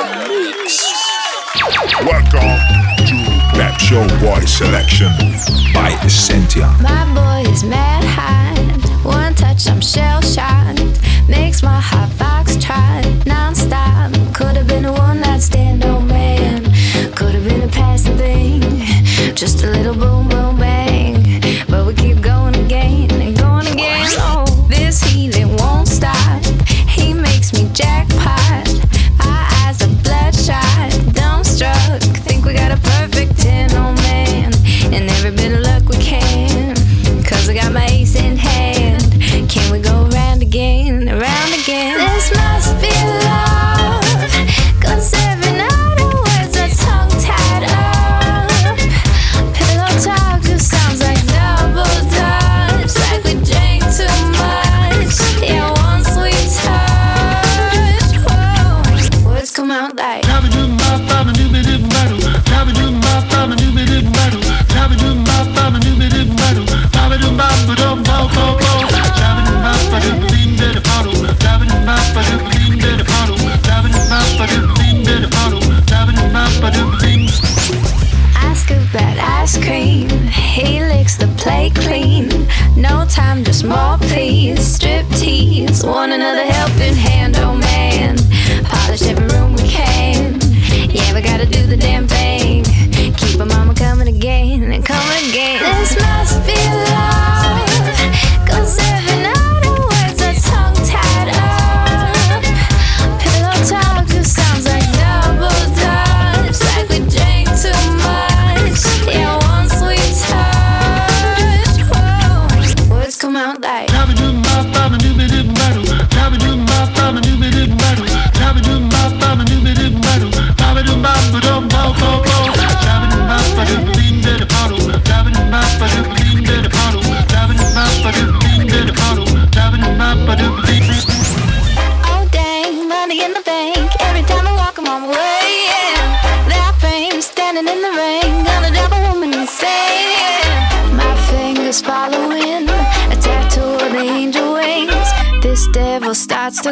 Welcome to Map Show Boy Selection by Essentia. My boy is mad high. One touch, I'm shell shocked. Makes my heart box try non stop. Could have been a one night stand, oh man. Could have been a passing thing. Just a little boom.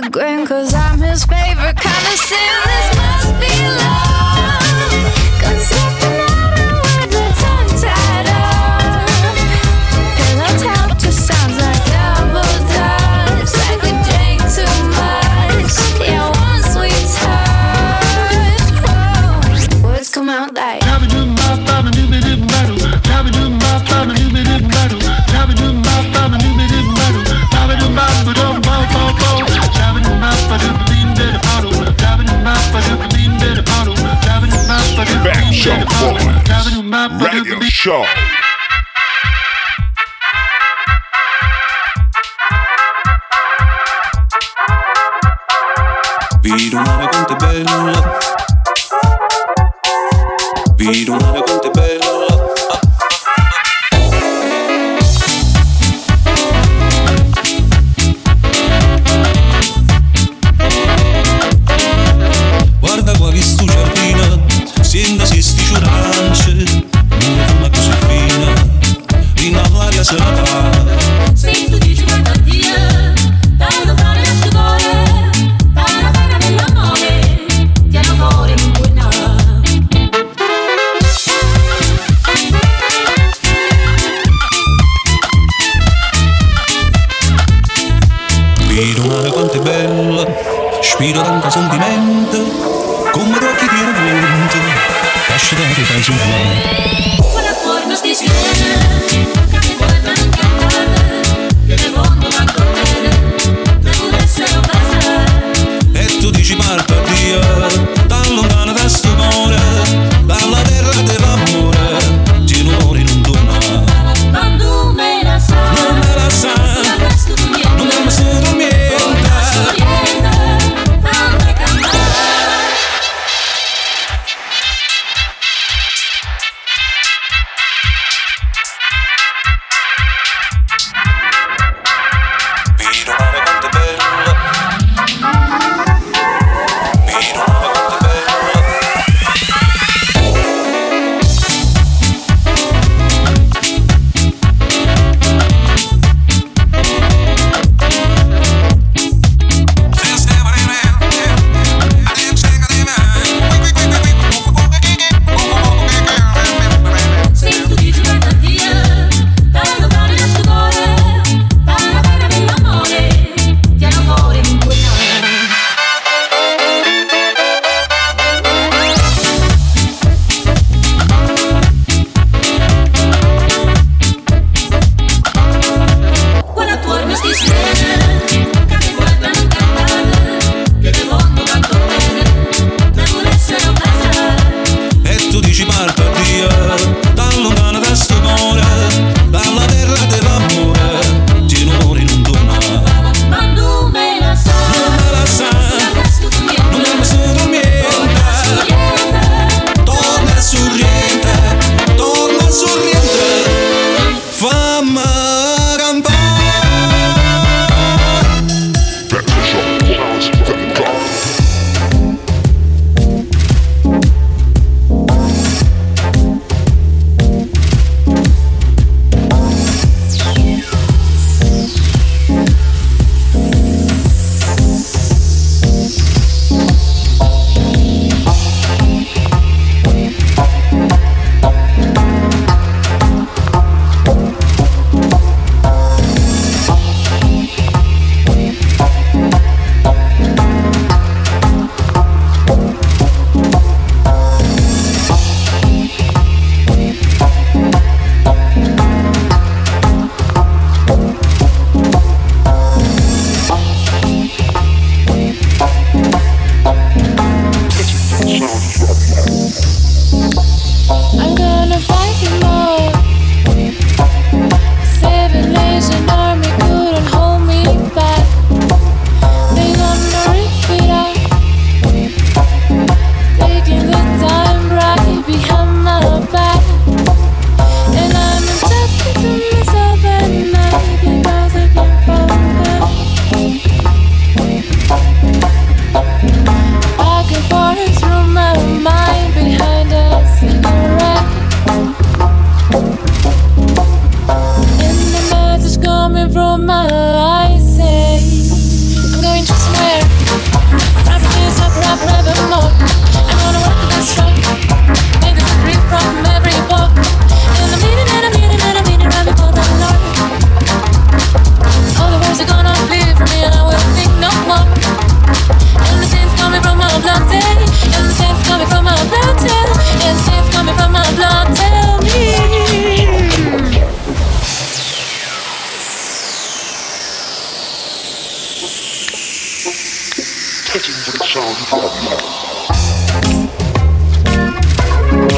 grin, cause I'm his favorite kind of sinless. Radio Show. Vi don't wanna go to bed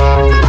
I'm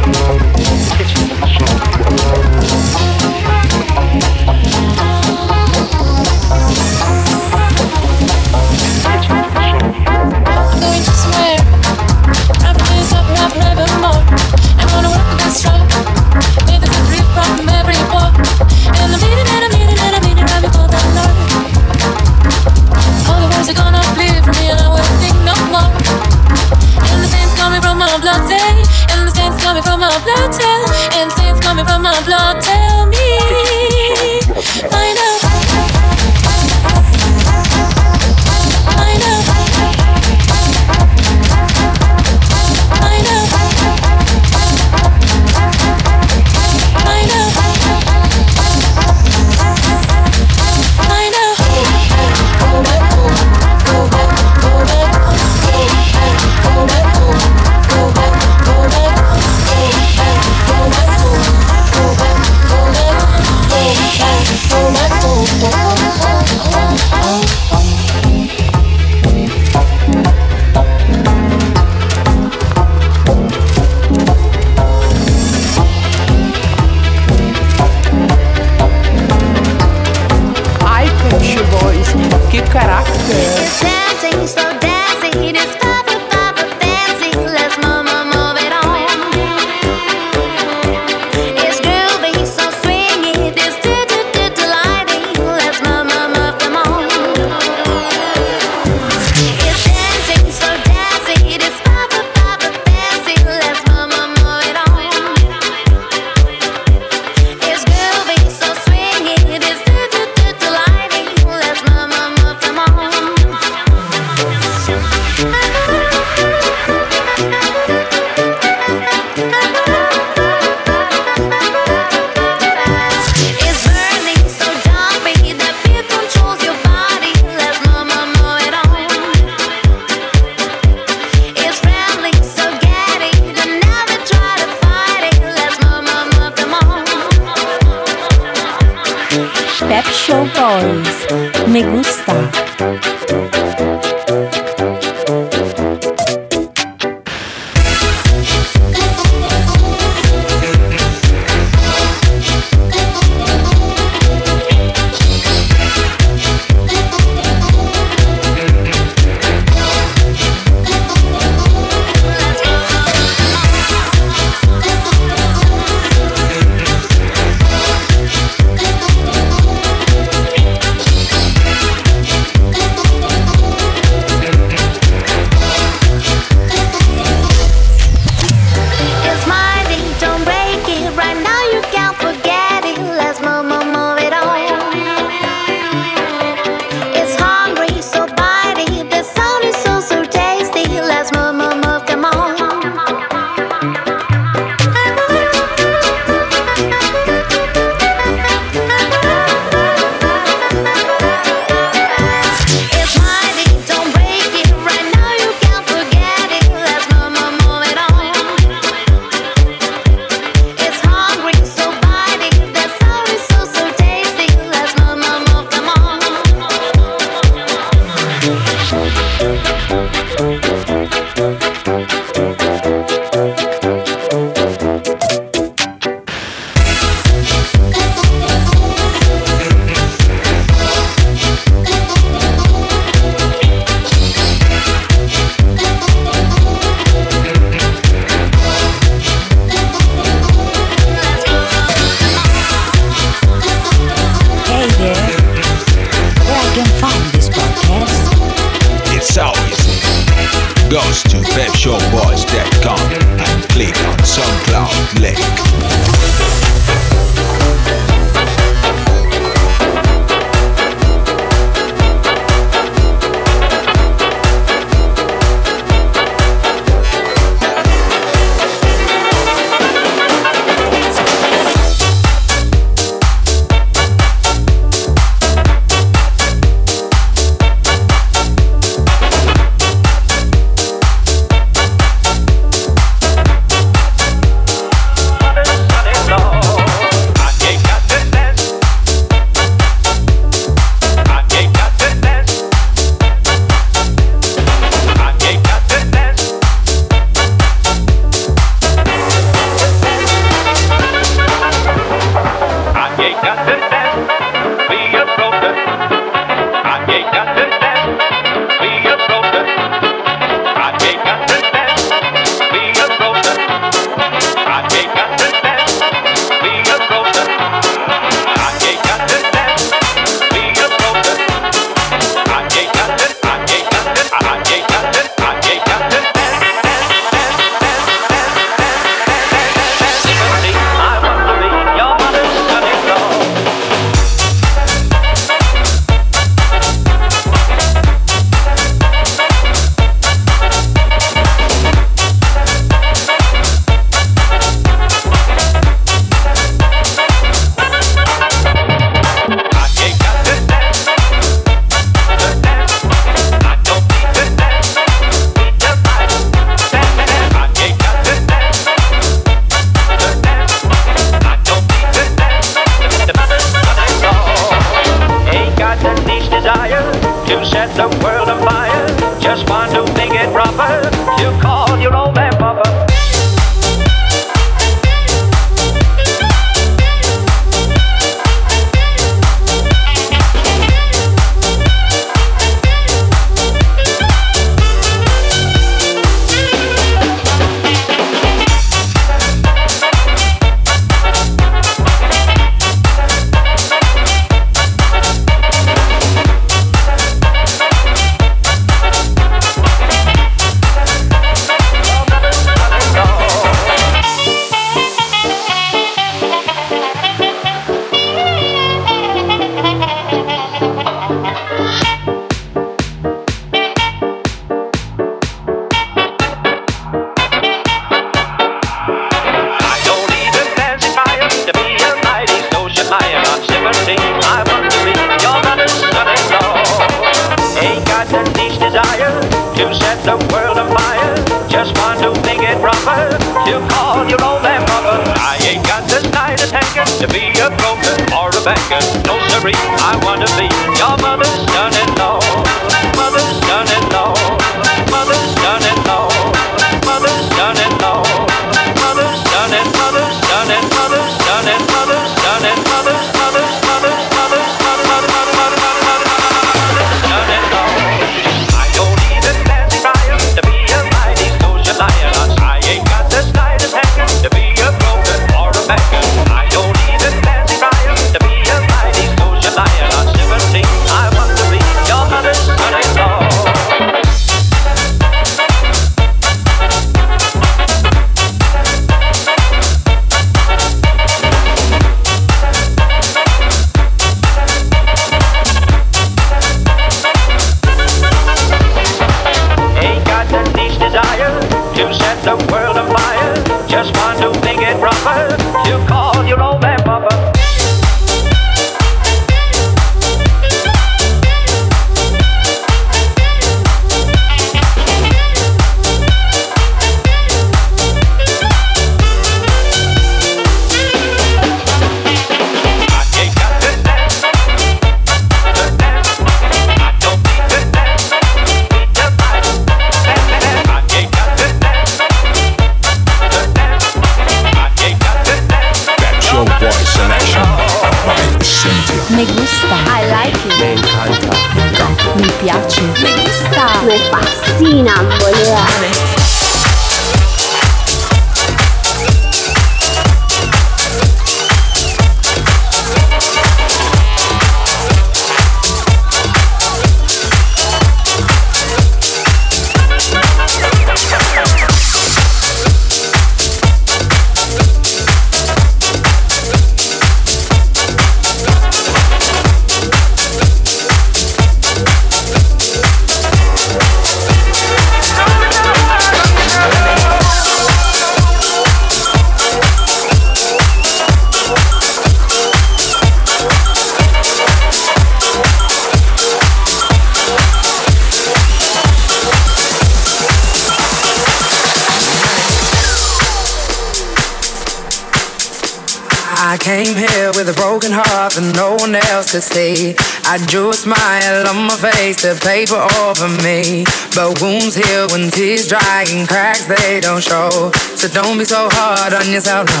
came here with a broken heart that no one else could see. I drew a smile on my face, the paper over me. But wounds heal when tears dry and cracks they don't show. So don't be so hard on yourself. No.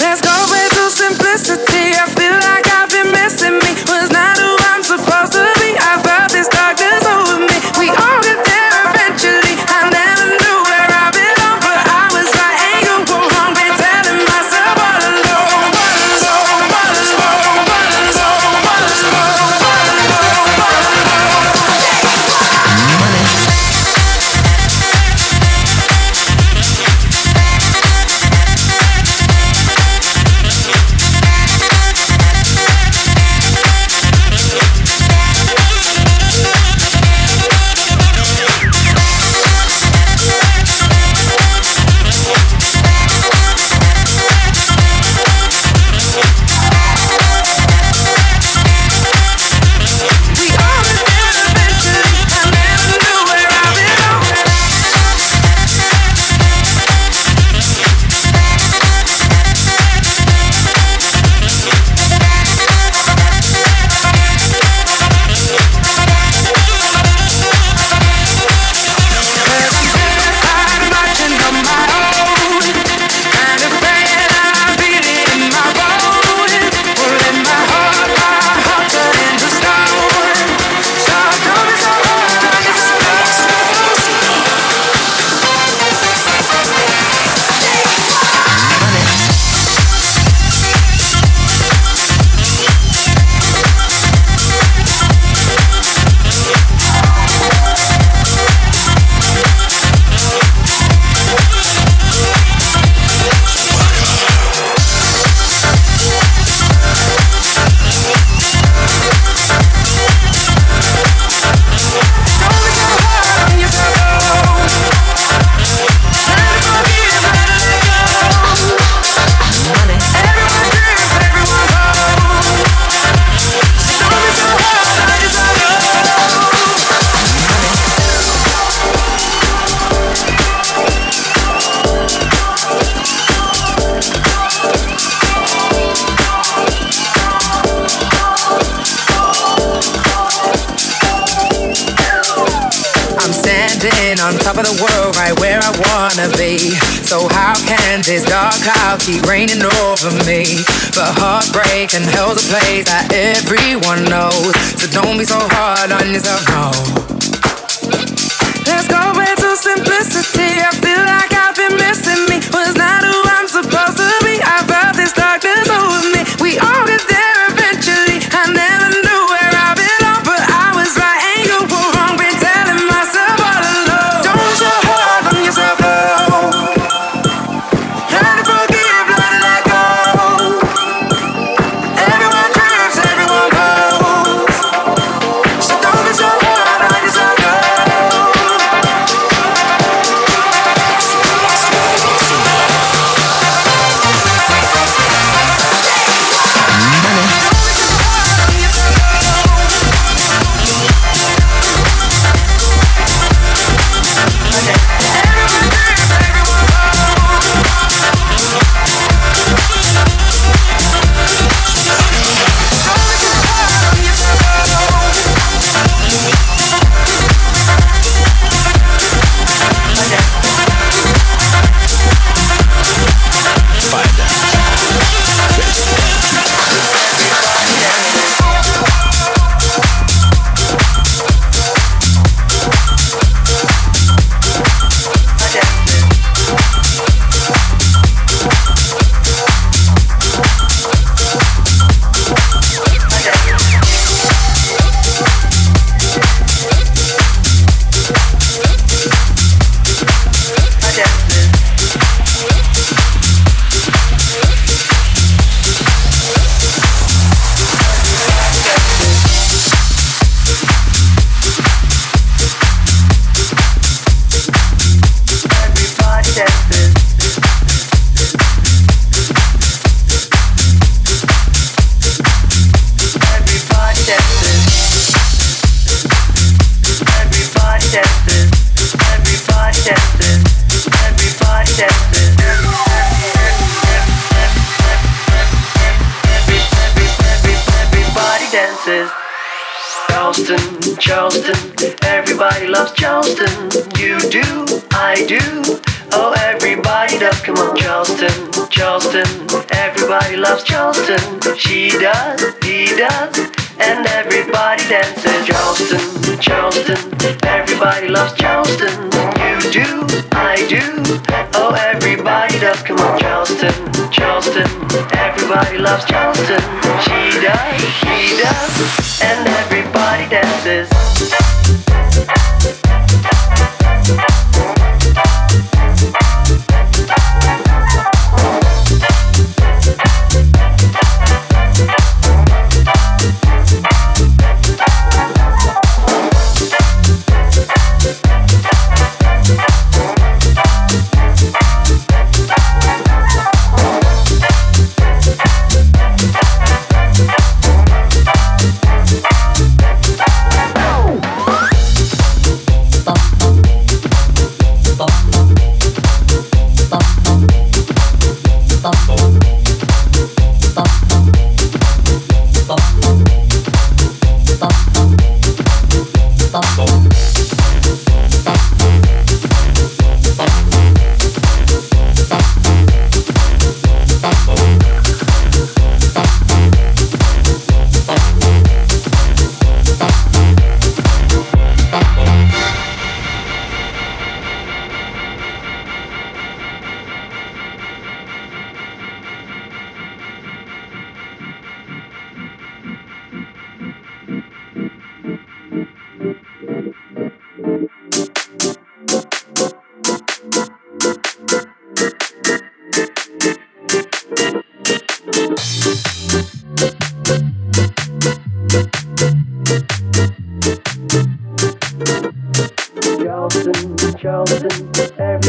Let's go back to simplicity. I feel like I've been missing me. Was not who I'm supposed to. Over me? But heartbreak and hell's a place that everyone knows. So don't be so does, and everybody dances. Charleston, Charleston, everybody loves Charleston. You do, I do. Oh, everybody does. Come on, Charleston, Charleston, everybody loves Charleston. She does, he does, and everybody dances.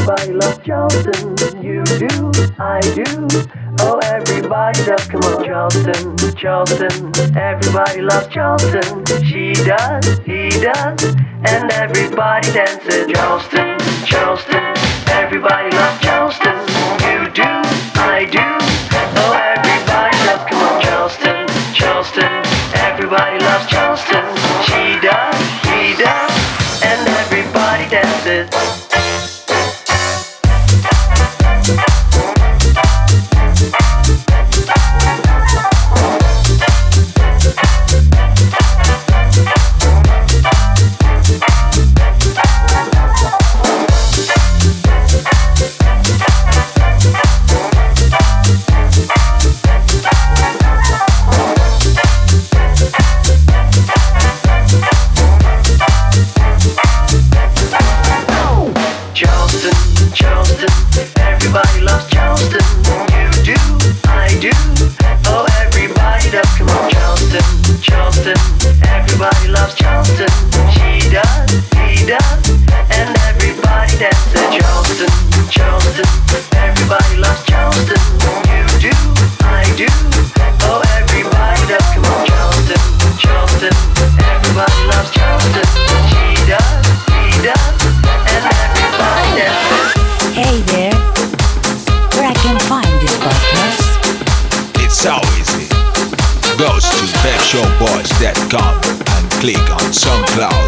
Everybody loves Charleston. You do, I do. Oh, everybody does. Come on, Charleston, Charleston, everybody loves Charleston. She does, he does, and everybody dances. Charleston, Charleston, everybody loves click on SoundCloud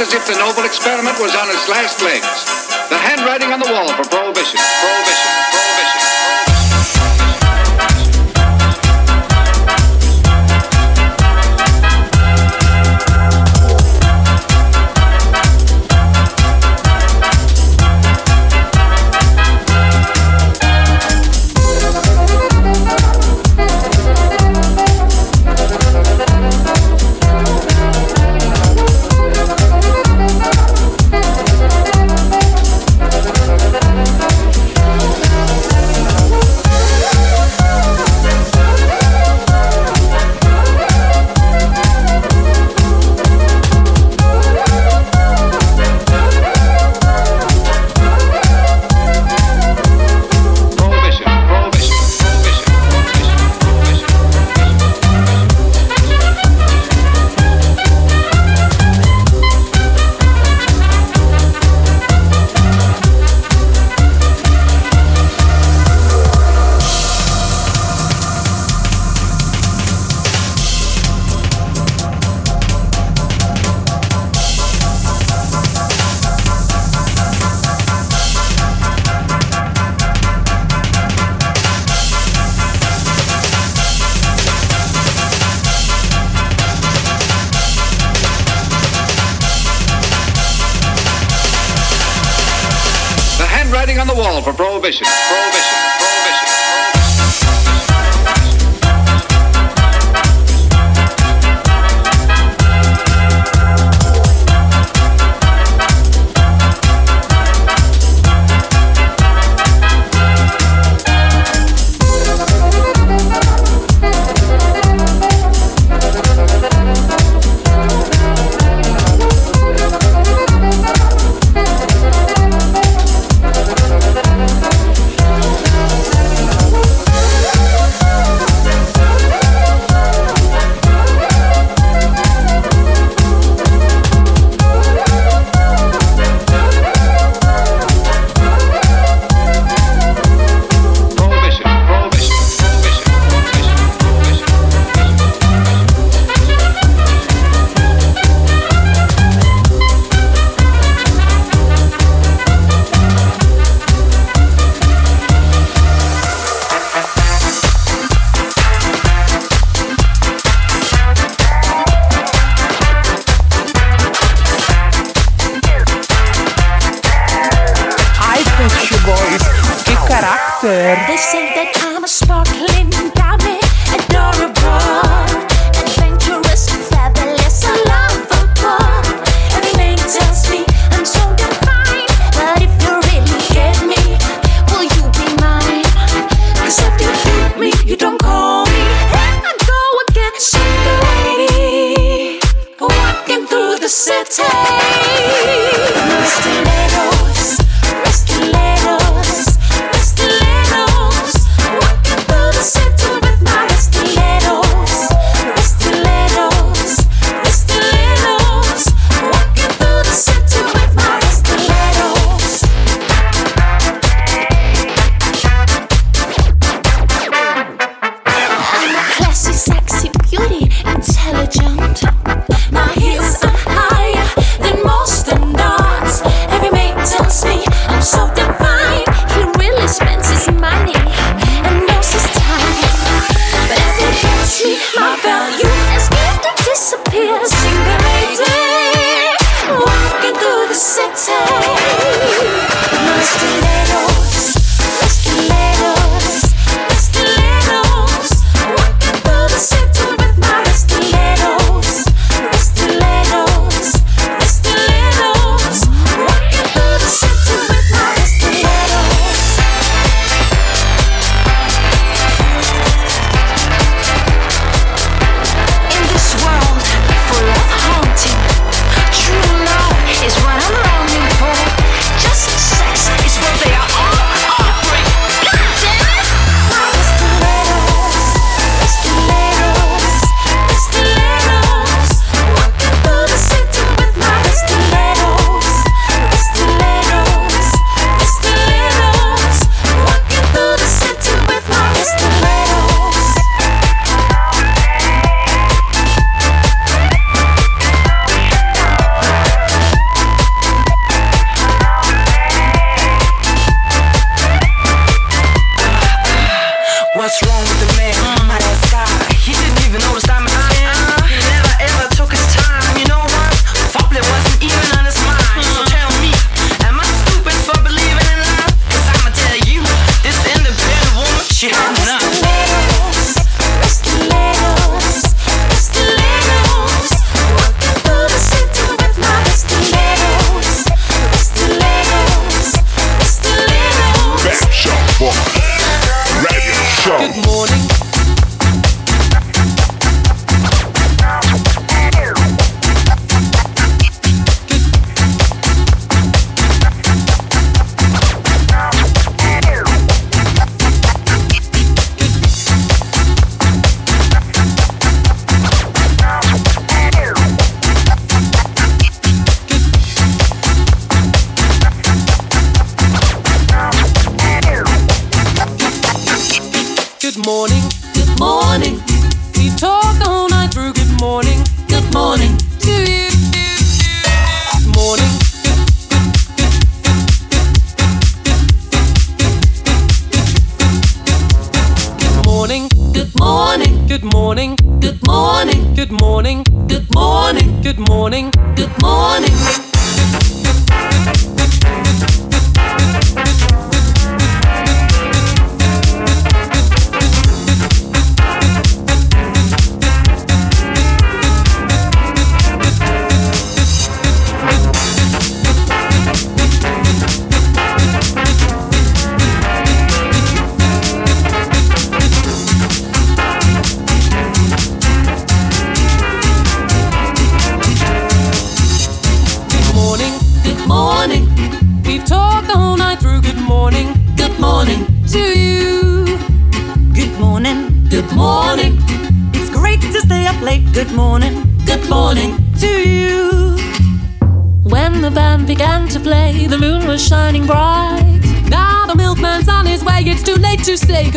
as if the noble experiment was on its last legs. suspicion.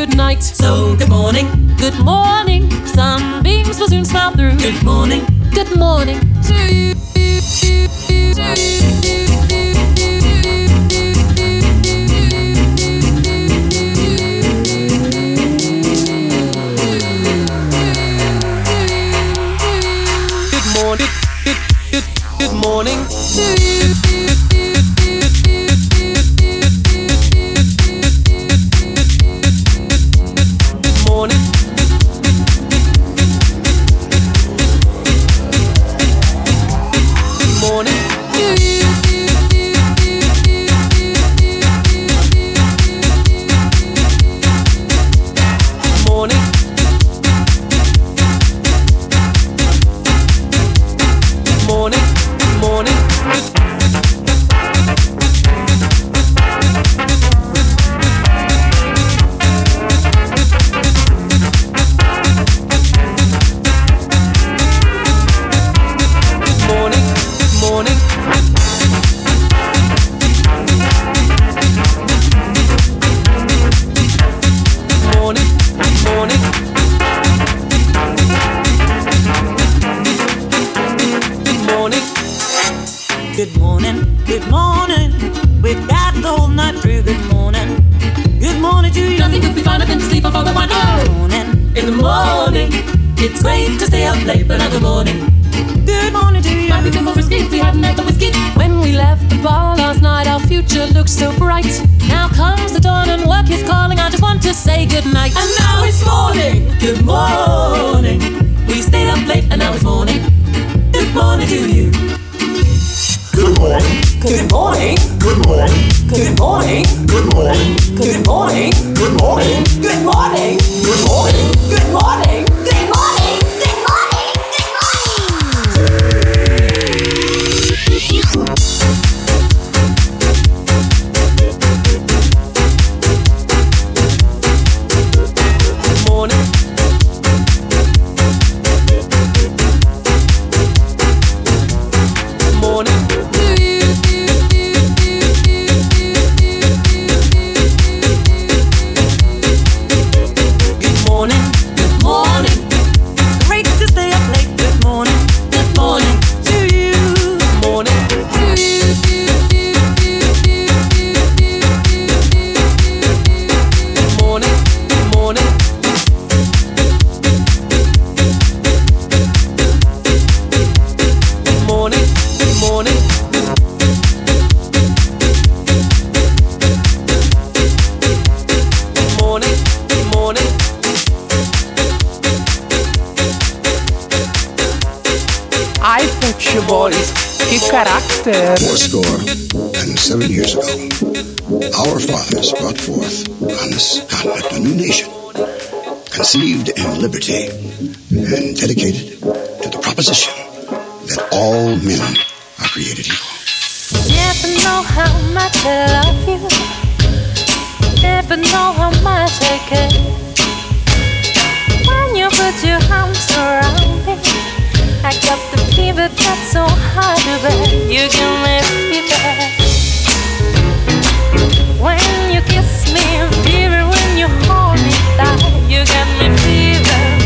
good night. So It's great to stay up late, but now good morning. Good morning to you. Might be more risky if we hadn't had the whiskey. When we left the bar last night, our future looked so bright. Now comes the dawn and work is calling. I just want to say good night. And now it's morning. Good morning. We stayed up late and now it's morning. Good morning to you. Good morning. Good morning. Good morning. Good morning. Good morning. Good morning. Good morning. Good morning. Good morning. Good morning. Four score and seven years ago, our fathers brought forth on this continent a new nation, conceived in liberty and dedicated to the proposition that all men are created equal. Never know how much I love you. Never know how much I care. When you put your arms around me, I got the fever so hard to bear. You can me fever. When you kiss me, fever. When you hold me tight, you got me fever.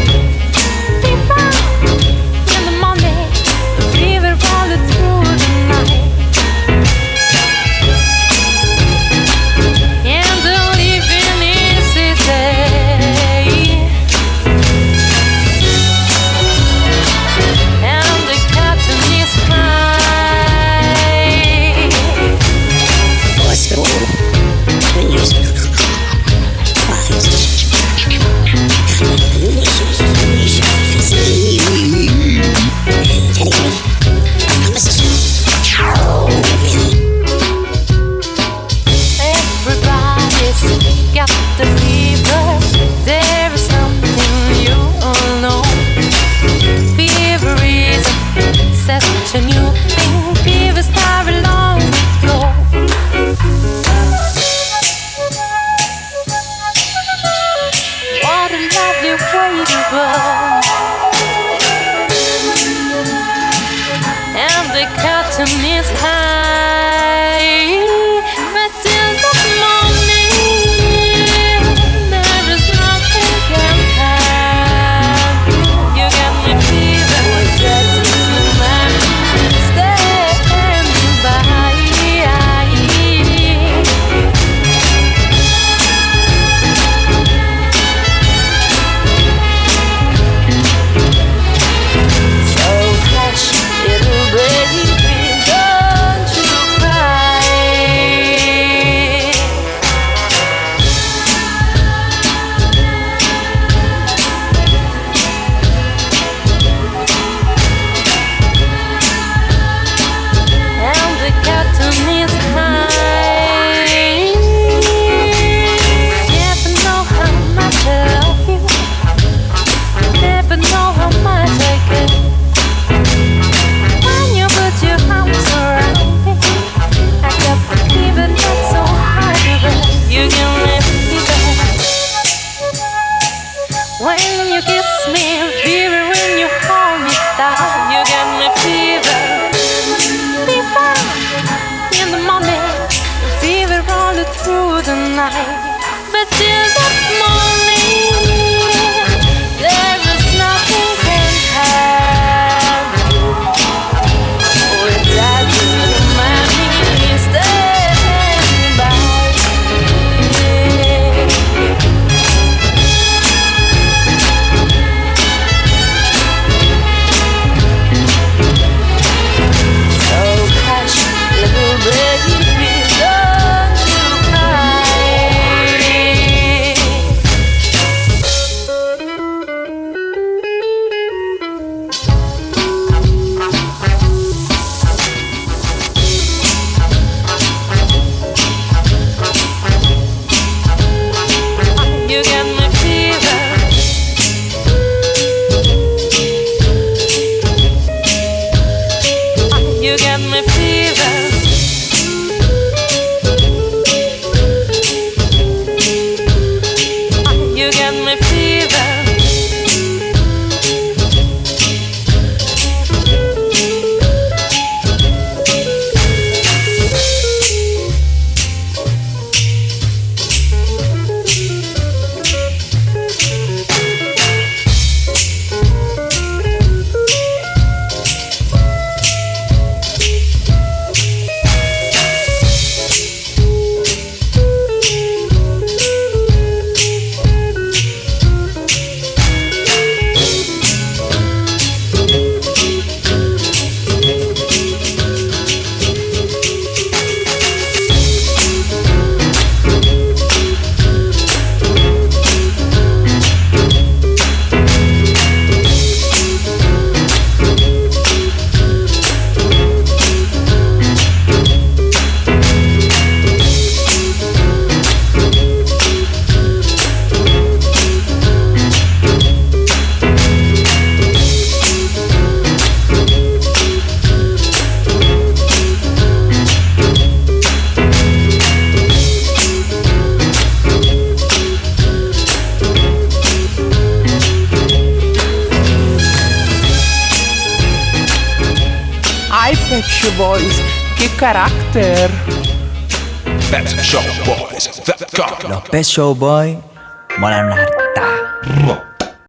Pet Show harta.